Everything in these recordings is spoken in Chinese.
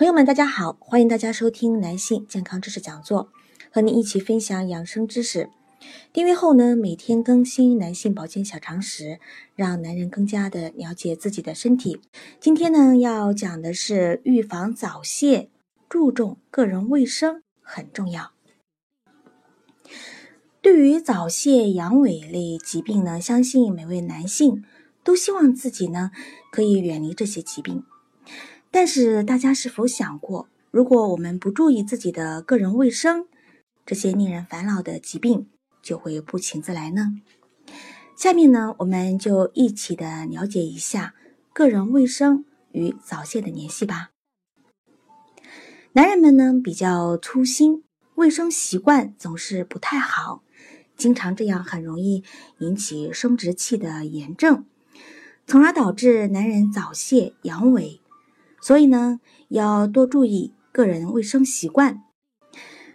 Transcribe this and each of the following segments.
朋友们，大家好，欢迎大家收听男性健康知识讲座，和你一起分享养生知识。订阅后呢，每天更新男性保健小常识，让男人更加的了解自己的身体。今天呢，要讲的是预防早泄，注重个人卫生很重要。对于早泄、阳痿类疾病呢，相信每位男性都希望自己呢可以远离这些疾病。但是大家是否想过，如果我们不注意自己的个人卫生，这些令人烦恼的疾病就会不请自来呢？下面呢，我们就一起的了解一下个人卫生与早泄的联系吧。男人们呢比较粗心，卫生习惯总是不太好，经常这样很容易引起生殖器的炎症，从而导致男人早泄、阳痿。所以呢，要多注意个人卫生习惯。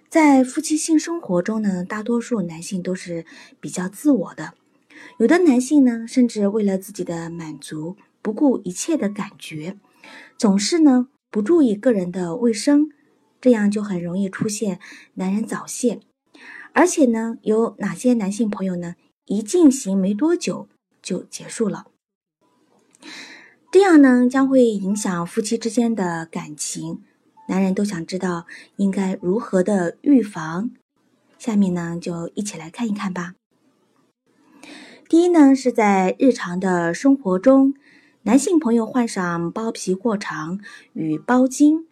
在夫妻性生活中呢，大多数男性都是比较自我的，有的男性呢，甚至为了自己的满足，不顾一切的感觉，总是呢不注意个人的卫生，这样就很容易出现男人早泄。而且呢，有哪些男性朋友呢，一进行没多久就结束了？这样呢，将会影响夫妻之间的感情。男人都想知道应该如何的预防。下面呢，就一起来看一看吧。第一呢，是在日常的生活中，男性朋友患上包皮过长与包茎。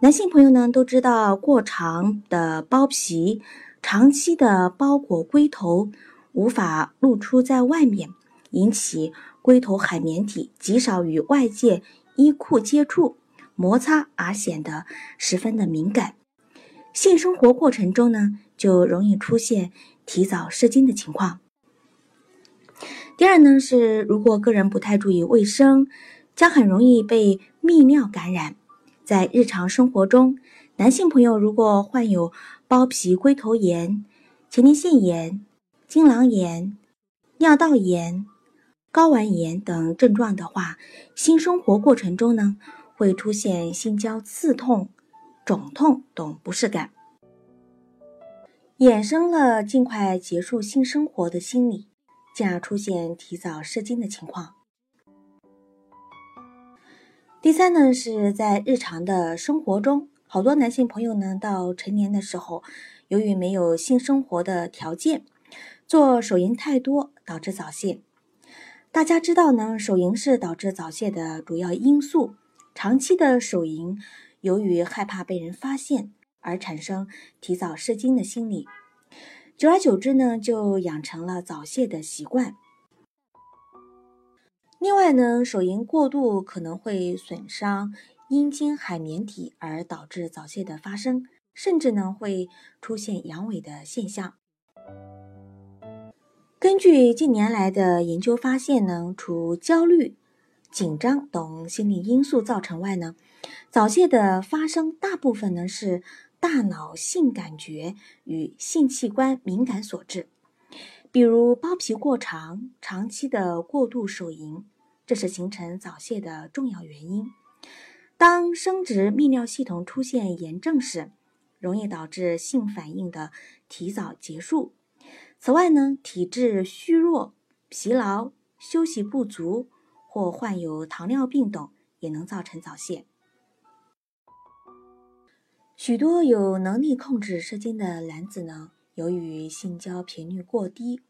男性朋友呢都知道，过长的包皮长期的包裹龟头，无法露出在外面，引起。龟头海绵体极少与外界衣裤接触，摩擦而显得十分的敏感。性生活过程中呢，就容易出现提早射精的情况。第二呢，是如果个人不太注意卫生，将很容易被泌尿感染。在日常生活中，男性朋友如果患有包皮龟头炎、前列腺炎、精囊炎、尿道炎。睾丸炎等症状的话，性生活过程中呢，会出现性交刺痛、肿痛等不适感，衍生了尽快结束性生活的心理，进而出现提早射精的情况。第三呢，是在日常的生活中，好多男性朋友呢，到成年的时候，由于没有性生活的条件，做手淫太多，导致早泄。大家知道呢，手淫是导致早泄的主要因素。长期的手淫，由于害怕被人发现而产生提早射精的心理，久而久之呢，就养成了早泄的习惯。另外呢，手淫过度可能会损伤阴茎海绵体，而导致早泄的发生，甚至呢会出现阳痿的现象。根据近年来的研究发现呢，除焦虑、紧张等心理因素造成外呢，早泄的发生大部分呢是大脑性感觉与性器官敏感所致，比如包皮过长、长期的过度手淫，这是形成早泄的重要原因。当生殖泌尿系统出现炎症时，容易导致性反应的提早结束。此外呢，体质虚弱、疲劳、休息不足或患有糖尿病等也能造成早泄。许多有能力控制射精的男子呢，由于性交频率过低，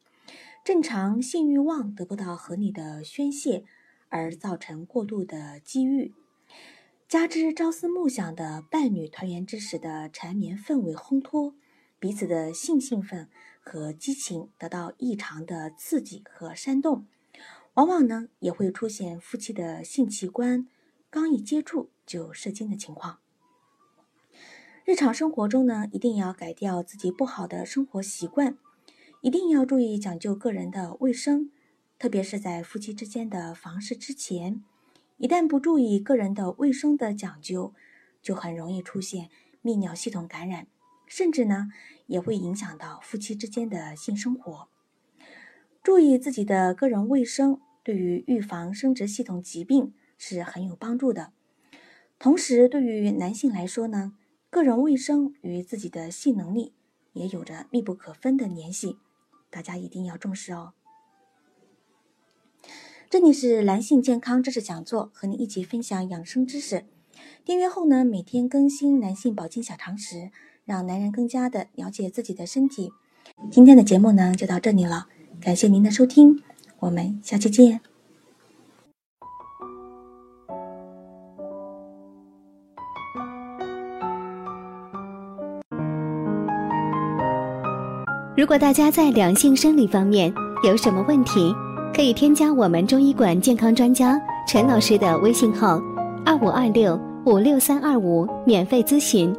正常性欲望得不到合理的宣泄，而造成过度的积郁，加之朝思暮想的伴侣团圆之时的缠绵氛围烘托，彼此的性兴奋。和激情得到异常的刺激和煽动，往往呢也会出现夫妻的性器官刚一接触就射精的情况。日常生活中呢，一定要改掉自己不好的生活习惯，一定要注意讲究个人的卫生，特别是在夫妻之间的房事之前，一旦不注意个人的卫生的讲究，就很容易出现泌尿系统感染，甚至呢，也会影响到夫妻之间的性生活。注意自己的个人卫生，对于预防生殖系统疾病是很有帮助的。同时，对于男性来说呢，个人卫生与自己的性能力也有着密不可分的联系，大家一定要重视哦。这里是男性健康知识讲座，和你一起分享养生知识。订阅后呢，每天更新男性保健小常识，让男人更加的了解自己的身体。今天的节目呢，就到这里了。感谢您的收听，我们下期见。如果大家在两性生理方面有什么问题，可以添加我们中医馆健康专家陈老师的微信号：二五二六五六三二五，免费咨询。